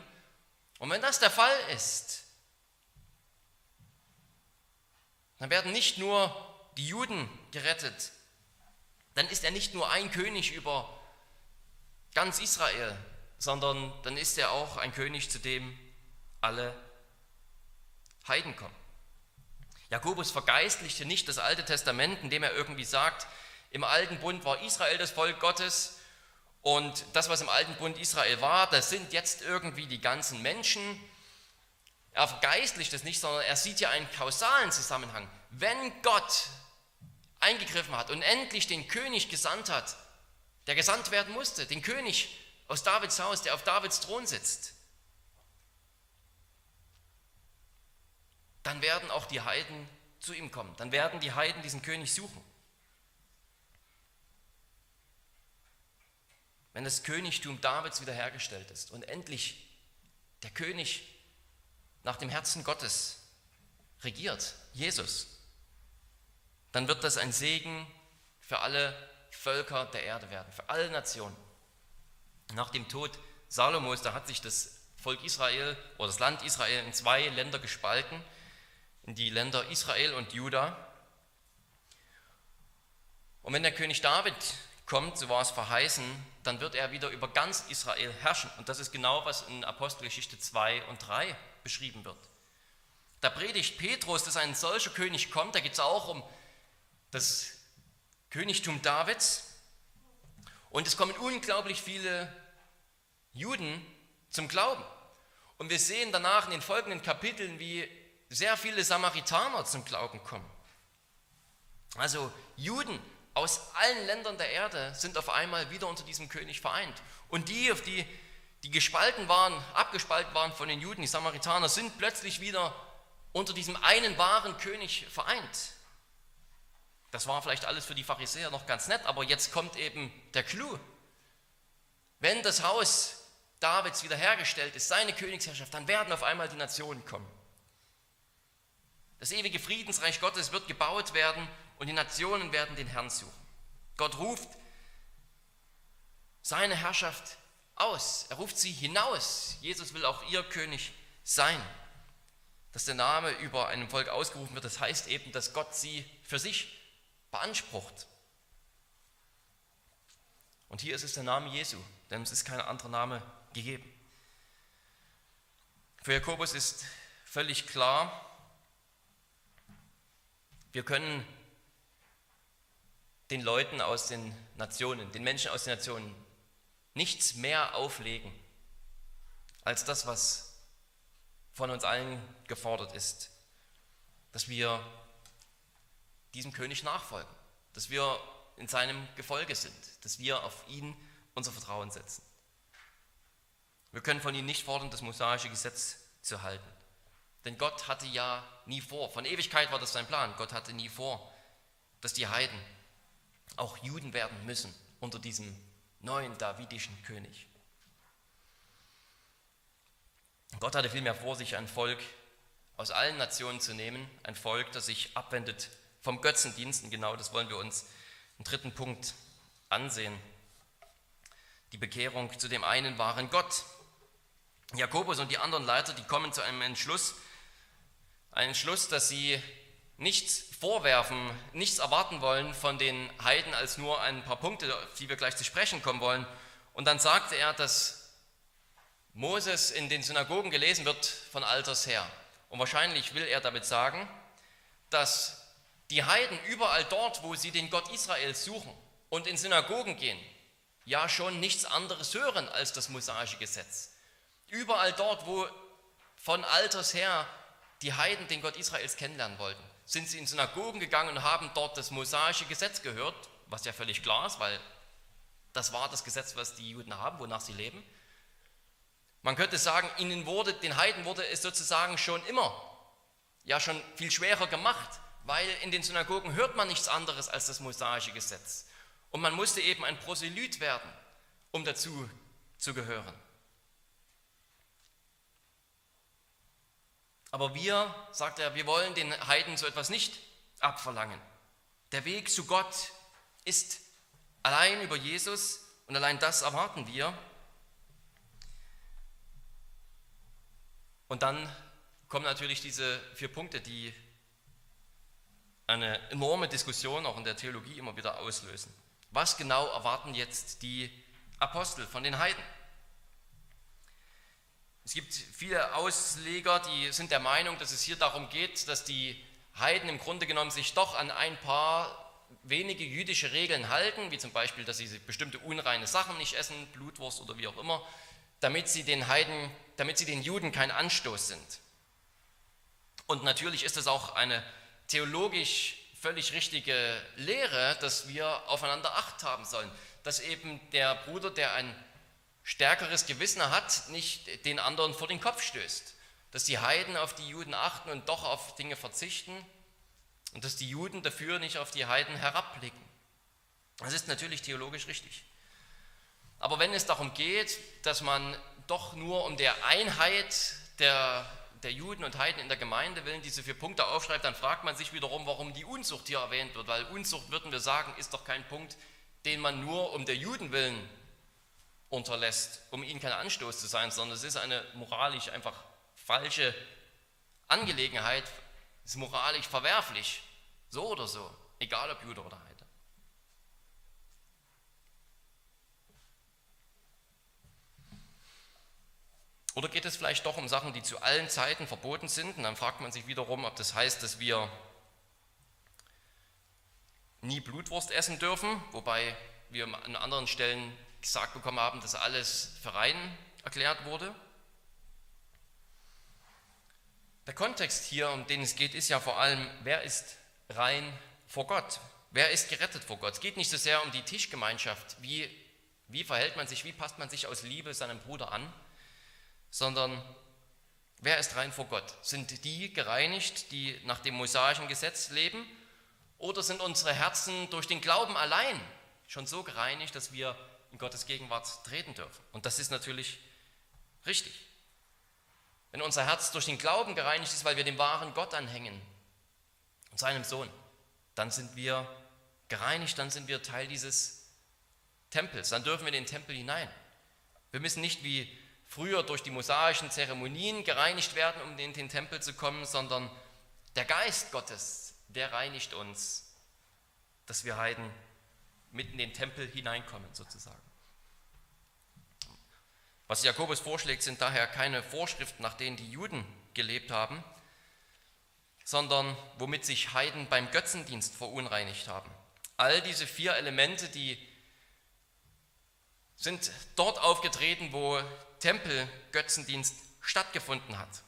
[SPEAKER 1] Und wenn das der Fall ist, dann werden nicht nur die Juden gerettet, dann ist er nicht nur ein König über ganz Israel, sondern dann ist er auch ein König, zu dem alle Heiden kommen. Jakobus vergeistlichte nicht das Alte Testament, indem er irgendwie sagt, im Alten Bund war Israel das Volk Gottes und das, was im alten Bund Israel war, das sind jetzt irgendwie die ganzen Menschen. Er vergeistlicht es nicht, sondern er sieht ja einen kausalen Zusammenhang. Wenn Gott eingegriffen hat und endlich den König gesandt hat, der gesandt werden musste, den König aus Davids Haus, der auf Davids Thron sitzt, dann werden auch die Heiden zu ihm kommen. Dann werden die Heiden diesen König suchen. wenn das Königtum Davids wiederhergestellt ist und endlich der König nach dem Herzen Gottes regiert, Jesus, dann wird das ein Segen für alle Völker der Erde werden, für alle Nationen. Nach dem Tod Salomos, da hat sich das Volk Israel oder das Land Israel in zwei Länder gespalten, in die Länder Israel und Juda. Und wenn der König David kommt, so war es verheißen, dann wird er wieder über ganz Israel herrschen. Und das ist genau, was in Apostelgeschichte 2 und 3 beschrieben wird. Da predigt Petrus, dass ein solcher König kommt. Da geht es auch um das Königtum Davids. Und es kommen unglaublich viele Juden zum Glauben. Und wir sehen danach in den folgenden Kapiteln, wie sehr viele Samaritaner zum Glauben kommen. Also Juden aus allen Ländern der Erde sind auf einmal wieder unter diesem König vereint. Und die, auf die, die gespalten waren, abgespalten waren von den Juden, die Samaritaner, sind plötzlich wieder unter diesem einen wahren König vereint. Das war vielleicht alles für die Pharisäer noch ganz nett, aber jetzt kommt eben der Clou. Wenn das Haus Davids wiederhergestellt ist, seine Königsherrschaft, dann werden auf einmal die Nationen kommen. Das ewige Friedensreich Gottes wird gebaut werden und die Nationen werden den Herrn suchen. Gott ruft seine Herrschaft aus. Er ruft sie hinaus. Jesus will auch ihr König sein. Dass der Name über einem Volk ausgerufen wird, das heißt eben, dass Gott sie für sich beansprucht. Und hier ist es der Name Jesu, denn es ist kein anderer Name gegeben. Für Jakobus ist völlig klar, Wir können den Leuten aus den Nationen, den Menschen aus den Nationen nichts mehr auflegen als das, was von uns allen gefordert ist, dass wir diesem König nachfolgen, dass wir in seinem Gefolge sind, dass wir auf ihn unser Vertrauen setzen. Wir können von ihm nicht fordern, das mosaische Gesetz zu halten. Denn Gott hatte ja nie vor, von Ewigkeit war das sein Plan, Gott hatte nie vor, dass die Heiden auch Juden werden müssen unter diesem neuen davidischen König. Gott hatte vielmehr vor, sich ein Volk aus allen Nationen zu nehmen, ein Volk, das sich abwendet vom Götzendienst. Und genau das wollen wir uns im dritten Punkt ansehen. Die Bekehrung zu dem einen wahren Gott. Jakobus und die anderen Leiter, die kommen zu einem Entschluss, einen Entschluss, dass sie nichts vorwerfen, nichts erwarten wollen von den Heiden als nur ein paar Punkte, auf die wir gleich zu sprechen kommen wollen. Und dann sagte er, dass Moses in den Synagogen gelesen wird von alters her. Und wahrscheinlich will er damit sagen, dass die Heiden überall dort, wo sie den Gott Israels suchen und in Synagogen gehen, ja schon nichts anderes hören als das mosaische Gesetz. Überall dort, wo von alters her die Heiden den Gott Israels kennenlernen wollten, sind sie in Synagogen gegangen und haben dort das mosaische Gesetz gehört, was ja völlig klar ist, weil das war das Gesetz, was die Juden haben, wonach sie leben. Man könnte sagen, ihnen wurde, den Heiden wurde es sozusagen schon immer, ja schon viel schwerer gemacht, weil in den Synagogen hört man nichts anderes als das mosaische Gesetz. Und man musste eben ein Proselyt werden, um dazu zu gehören. Aber wir, sagt er, wir wollen den Heiden so etwas nicht abverlangen. Der Weg zu Gott ist allein über Jesus und allein das erwarten wir. Und dann kommen natürlich diese vier Punkte, die eine enorme Diskussion auch in der Theologie immer wieder auslösen. Was genau erwarten jetzt die Apostel von den Heiden? Es gibt viele Ausleger, die sind der Meinung, dass es hier darum geht, dass die Heiden im Grunde genommen sich doch an ein paar wenige jüdische Regeln halten, wie zum Beispiel, dass sie bestimmte unreine Sachen nicht essen, Blutwurst oder wie auch immer, damit sie den Heiden, damit sie den Juden kein Anstoß sind. Und natürlich ist es auch eine theologisch völlig richtige Lehre, dass wir aufeinander Acht haben sollen, dass eben der Bruder, der ein stärkeres Gewissen hat, nicht den anderen vor den Kopf stößt. Dass die Heiden auf die Juden achten und doch auf Dinge verzichten und dass die Juden dafür nicht auf die Heiden herabblicken. Das ist natürlich theologisch richtig. Aber wenn es darum geht, dass man doch nur um der Einheit der, der Juden und Heiden in der Gemeinde willen diese vier Punkte aufschreibt, dann fragt man sich wiederum, warum die Unzucht hier erwähnt wird. Weil Unzucht, würden wir sagen, ist doch kein Punkt, den man nur um der Juden willen unterlässt, um ihnen kein Anstoß zu sein, sondern es ist eine moralisch einfach falsche Angelegenheit, ist moralisch verwerflich, so oder so, egal ob Jude oder Heide. Oder geht es vielleicht doch um Sachen, die zu allen Zeiten verboten sind? Und dann fragt man sich wiederum, ob das heißt, dass wir nie Blutwurst essen dürfen, wobei wir an anderen Stellen gesagt bekommen haben, dass alles für rein erklärt wurde. Der Kontext hier, um den es geht, ist ja vor allem, wer ist rein vor Gott? Wer ist gerettet vor Gott? Es geht nicht so sehr um die Tischgemeinschaft, wie, wie verhält man sich, wie passt man sich aus Liebe seinem Bruder an, sondern wer ist rein vor Gott? Sind die gereinigt, die nach dem mosaischen Gesetz leben? Oder sind unsere Herzen durch den Glauben allein schon so gereinigt, dass wir in Gottes Gegenwart treten dürfen. Und das ist natürlich richtig. Wenn unser Herz durch den Glauben gereinigt ist, weil wir dem wahren Gott anhängen und seinem Sohn, dann sind wir gereinigt, dann sind wir Teil dieses Tempels, dann dürfen wir in den Tempel hinein. Wir müssen nicht wie früher durch die mosaischen Zeremonien gereinigt werden, um in den Tempel zu kommen, sondern der Geist Gottes, der reinigt uns, dass wir Heiden mit in den Tempel hineinkommen sozusagen. Was Jakobus vorschlägt, sind daher keine Vorschriften, nach denen die Juden gelebt haben, sondern womit sich Heiden beim Götzendienst verunreinigt haben. All diese vier Elemente, die sind dort aufgetreten, wo Tempelgötzendienst stattgefunden hat.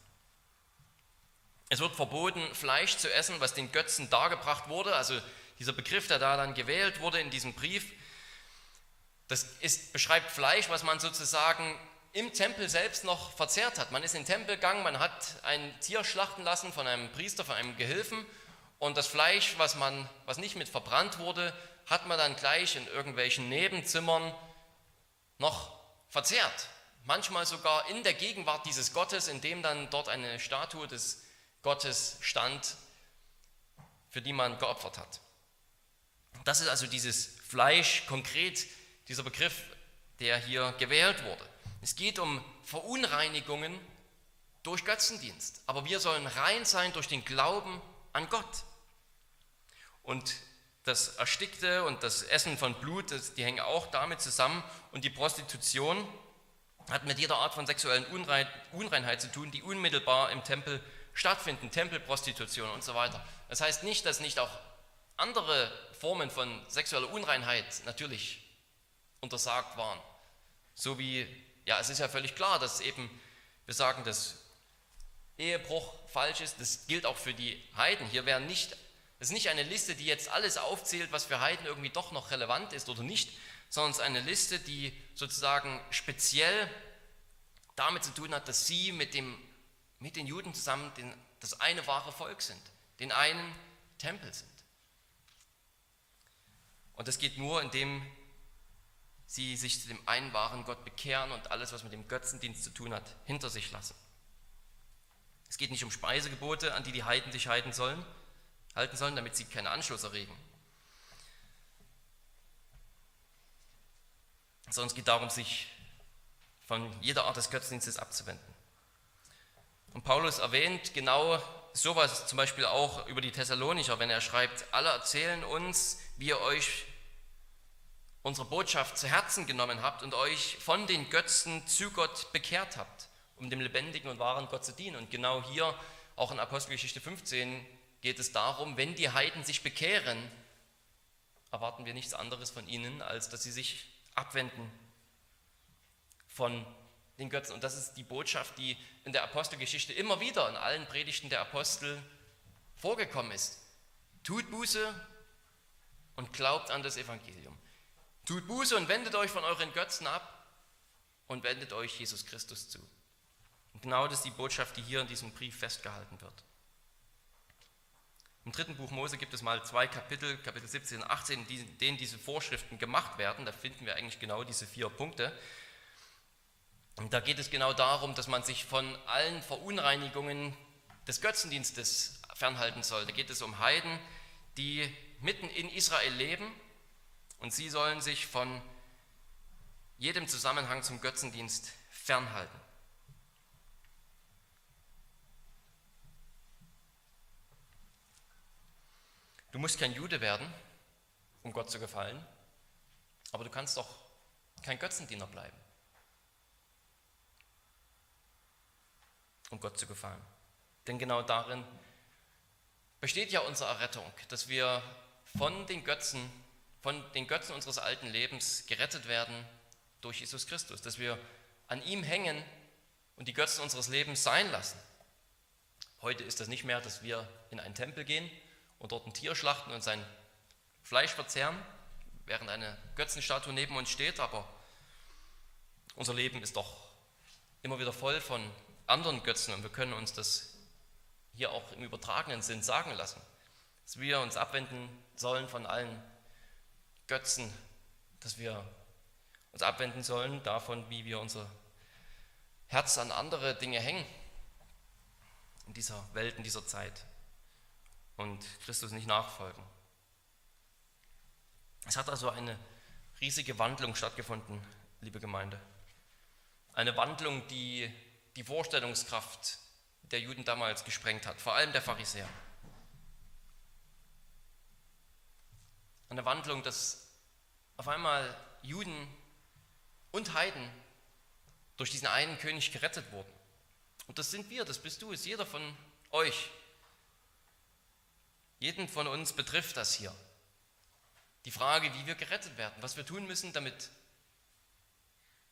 [SPEAKER 1] Es wird verboten, Fleisch zu essen, was den Götzen dargebracht wurde. Also dieser Begriff, der da dann gewählt wurde in diesem Brief, das ist, beschreibt Fleisch, was man sozusagen im Tempel selbst noch verzehrt hat. Man ist in den Tempel gegangen, man hat ein Tier schlachten lassen von einem Priester, von einem Gehilfen und das Fleisch, was, man, was nicht mit verbrannt wurde, hat man dann gleich in irgendwelchen Nebenzimmern noch verzehrt. Manchmal sogar in der Gegenwart dieses Gottes, in dem dann dort eine Statue des Gottes stand, für die man geopfert hat. Das ist also dieses Fleisch konkret, dieser Begriff, der hier gewählt wurde. Es geht um Verunreinigungen durch Götzendienst, aber wir sollen rein sein durch den Glauben an Gott. Und das Erstickte und das Essen von Blut, das, die hängen auch damit zusammen. Und die Prostitution hat mit jeder Art von sexuellen Unrein, Unreinheit zu tun, die unmittelbar im Tempel stattfinden, Tempelprostitution und so weiter. Das heißt nicht, dass nicht auch andere Formen von sexueller Unreinheit natürlich untersagt waren. So wie, ja, es ist ja völlig klar, dass eben, wir sagen, dass Ehebruch falsch ist, das gilt auch für die Heiden. Hier wären nicht das ist nicht eine Liste, die jetzt alles aufzählt, was für Heiden irgendwie doch noch relevant ist oder nicht, sondern es ist eine Liste, die sozusagen speziell damit zu tun hat, dass sie mit, dem, mit den Juden zusammen den, das eine wahre Volk sind, den einen Tempel sind. Und das geht nur, indem sie sich zu dem einen wahren Gott bekehren und alles, was mit dem Götzendienst zu tun hat, hinter sich lassen. Es geht nicht um Speisegebote, an die die Heiden sich halten sollen, halten sollen, damit sie keinen Anschluss erregen. Sondern es geht darum, sich von jeder Art des Götzendienstes abzuwenden. Und Paulus erwähnt genau sowas zum Beispiel auch über die Thessalonicher, wenn er schreibt, alle erzählen uns, wie ihr euch unsere Botschaft zu Herzen genommen habt und euch von den Götzen zu Gott bekehrt habt, um dem lebendigen und wahren Gott zu dienen. Und genau hier, auch in Apostelgeschichte 15, geht es darum, wenn die Heiden sich bekehren, erwarten wir nichts anderes von ihnen, als dass sie sich abwenden von den Götzen. Und das ist die Botschaft, die in der Apostelgeschichte immer wieder in allen Predigten der Apostel vorgekommen ist. Tut Buße und glaubt an das Evangelium. Tut Buße und wendet euch von euren Götzen ab und wendet euch Jesus Christus zu. Und genau das ist die Botschaft, die hier in diesem Brief festgehalten wird. Im dritten Buch Mose gibt es mal zwei Kapitel, Kapitel 17 und 18, in denen diese Vorschriften gemacht werden. Da finden wir eigentlich genau diese vier Punkte. Und da geht es genau darum, dass man sich von allen Verunreinigungen des Götzendienstes fernhalten soll. Da geht es um Heiden, die mitten in Israel leben und sie sollen sich von jedem Zusammenhang zum Götzendienst fernhalten. Du musst kein Jude werden, um Gott zu gefallen, aber du kannst doch kein Götzendiener bleiben, um Gott zu gefallen. Denn genau darin besteht ja unsere Errettung, dass wir von den Götzen, von den Götzen unseres alten Lebens gerettet werden durch Jesus Christus, dass wir an ihm hängen und die Götzen unseres Lebens sein lassen. Heute ist das nicht mehr, dass wir in einen Tempel gehen und dort ein Tier schlachten und sein Fleisch verzehren, während eine Götzenstatue neben uns steht, aber unser Leben ist doch immer wieder voll von anderen Götzen und wir können uns das hier auch im übertragenen Sinn sagen lassen, dass wir uns abwenden sollen von allen Götzen, dass wir uns abwenden sollen davon, wie wir unser Herz an andere Dinge hängen in dieser Welt, in dieser Zeit und Christus nicht nachfolgen. Es hat also eine riesige Wandlung stattgefunden, liebe Gemeinde. Eine Wandlung, die die Vorstellungskraft der Juden damals gesprengt hat, vor allem der Pharisäer. Eine Wandlung, dass auf einmal Juden und Heiden durch diesen einen König gerettet wurden. Und das sind wir, das bist du, ist jeder von euch Jeden von uns betrifft das hier. Die Frage, wie wir gerettet werden, was wir tun müssen, damit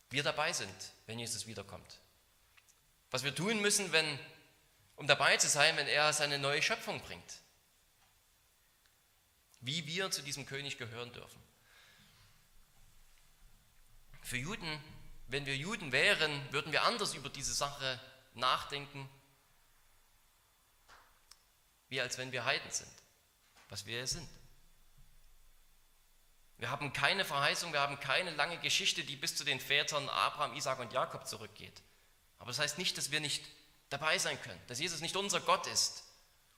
[SPEAKER 1] wir dabei sind, wenn Jesus wiederkommt. Was wir tun müssen, wenn, um dabei zu sein, wenn er seine neue Schöpfung bringt. Wie wir zu diesem König gehören dürfen. Für Juden, wenn wir Juden wären, würden wir anders über diese Sache nachdenken, wie als wenn wir Heiden sind, was wir sind. Wir haben keine Verheißung, wir haben keine lange Geschichte, die bis zu den Vätern Abraham, Isaac und Jakob zurückgeht. Aber das heißt nicht, dass wir nicht dabei sein können, dass Jesus nicht unser Gott ist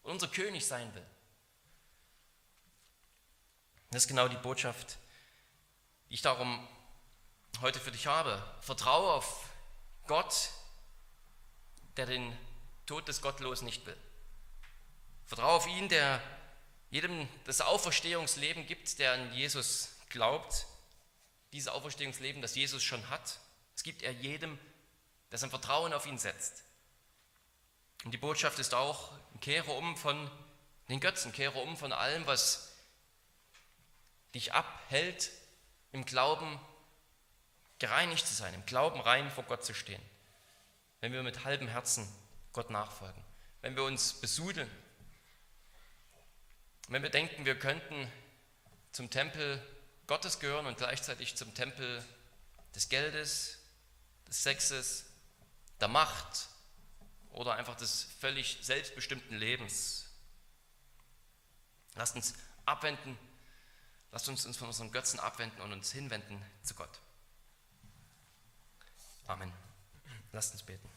[SPEAKER 1] und unser König sein will. Das ist genau die Botschaft, die ich darum heute für dich habe. Vertraue auf Gott, der den Tod des Gottlosen nicht will. Vertraue auf ihn, der jedem das Auferstehungsleben gibt, der an Jesus glaubt. Dieses Auferstehungsleben, das Jesus schon hat, es gibt er jedem, der sein Vertrauen auf ihn setzt. Und die Botschaft ist auch, kehre um von den Götzen, kehre um von allem, was dich abhält, im Glauben gereinigt zu sein, im Glauben rein vor Gott zu stehen. Wenn wir mit halbem Herzen Gott nachfolgen, wenn wir uns besudeln, wenn wir denken, wir könnten zum Tempel Gottes gehören und gleichzeitig zum Tempel des Geldes, des Sexes, der Macht oder einfach des völlig selbstbestimmten Lebens. Lasst uns abwenden, lasst uns uns von unseren Götzen abwenden und uns hinwenden zu Gott. Amen. Lasst uns beten.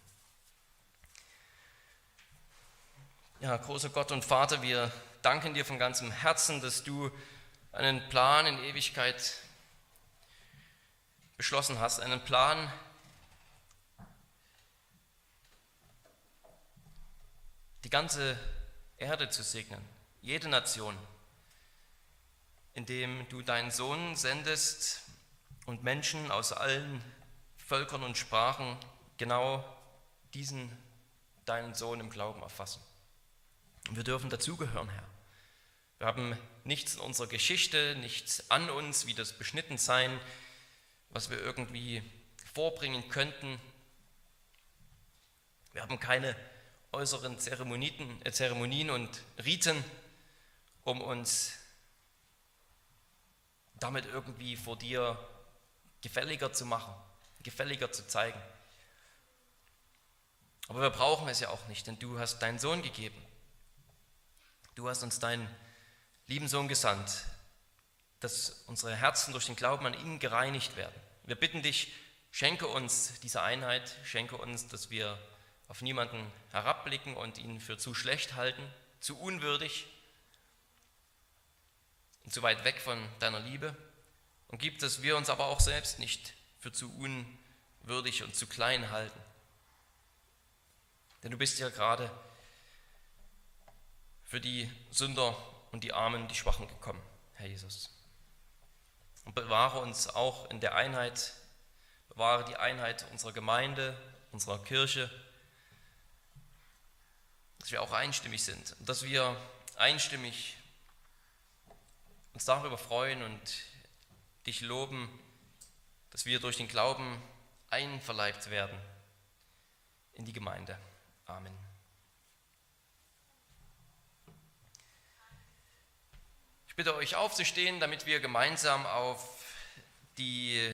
[SPEAKER 1] Ja, großer Gott und Vater, wir danken dir von ganzem Herzen, dass du einen Plan in Ewigkeit beschlossen hast, einen Plan, die ganze Erde zu segnen, jede Nation, indem du deinen Sohn sendest und Menschen aus allen Völkern und Sprachen genau diesen deinen Sohn im Glauben erfassen. Und wir dürfen dazugehören, Herr. Wir haben nichts in unserer Geschichte, nichts an uns, wie das Beschnittensein, was wir irgendwie vorbringen könnten. Wir haben keine äußeren äh, Zeremonien und Riten, um uns damit irgendwie vor dir gefälliger zu machen, gefälliger zu zeigen. Aber wir brauchen es ja auch nicht, denn du hast deinen Sohn gegeben. Du hast uns deinen lieben Sohn gesandt, dass unsere Herzen durch den Glauben an ihn gereinigt werden. Wir bitten dich, schenke uns diese Einheit, schenke uns, dass wir auf niemanden herabblicken und ihn für zu schlecht halten, zu unwürdig und zu weit weg von deiner Liebe. Und gib, dass wir uns aber auch selbst nicht für zu unwürdig und zu klein halten. Denn du bist ja gerade für die Sünder und die Armen, die Schwachen gekommen, Herr Jesus. Und bewahre uns auch in der Einheit, bewahre die Einheit unserer Gemeinde, unserer Kirche, dass wir auch einstimmig sind und dass wir einstimmig uns darüber freuen und dich loben, dass wir durch den Glauben einverleibt werden in die Gemeinde. Amen. Ich bitte euch aufzustehen, damit wir gemeinsam auf die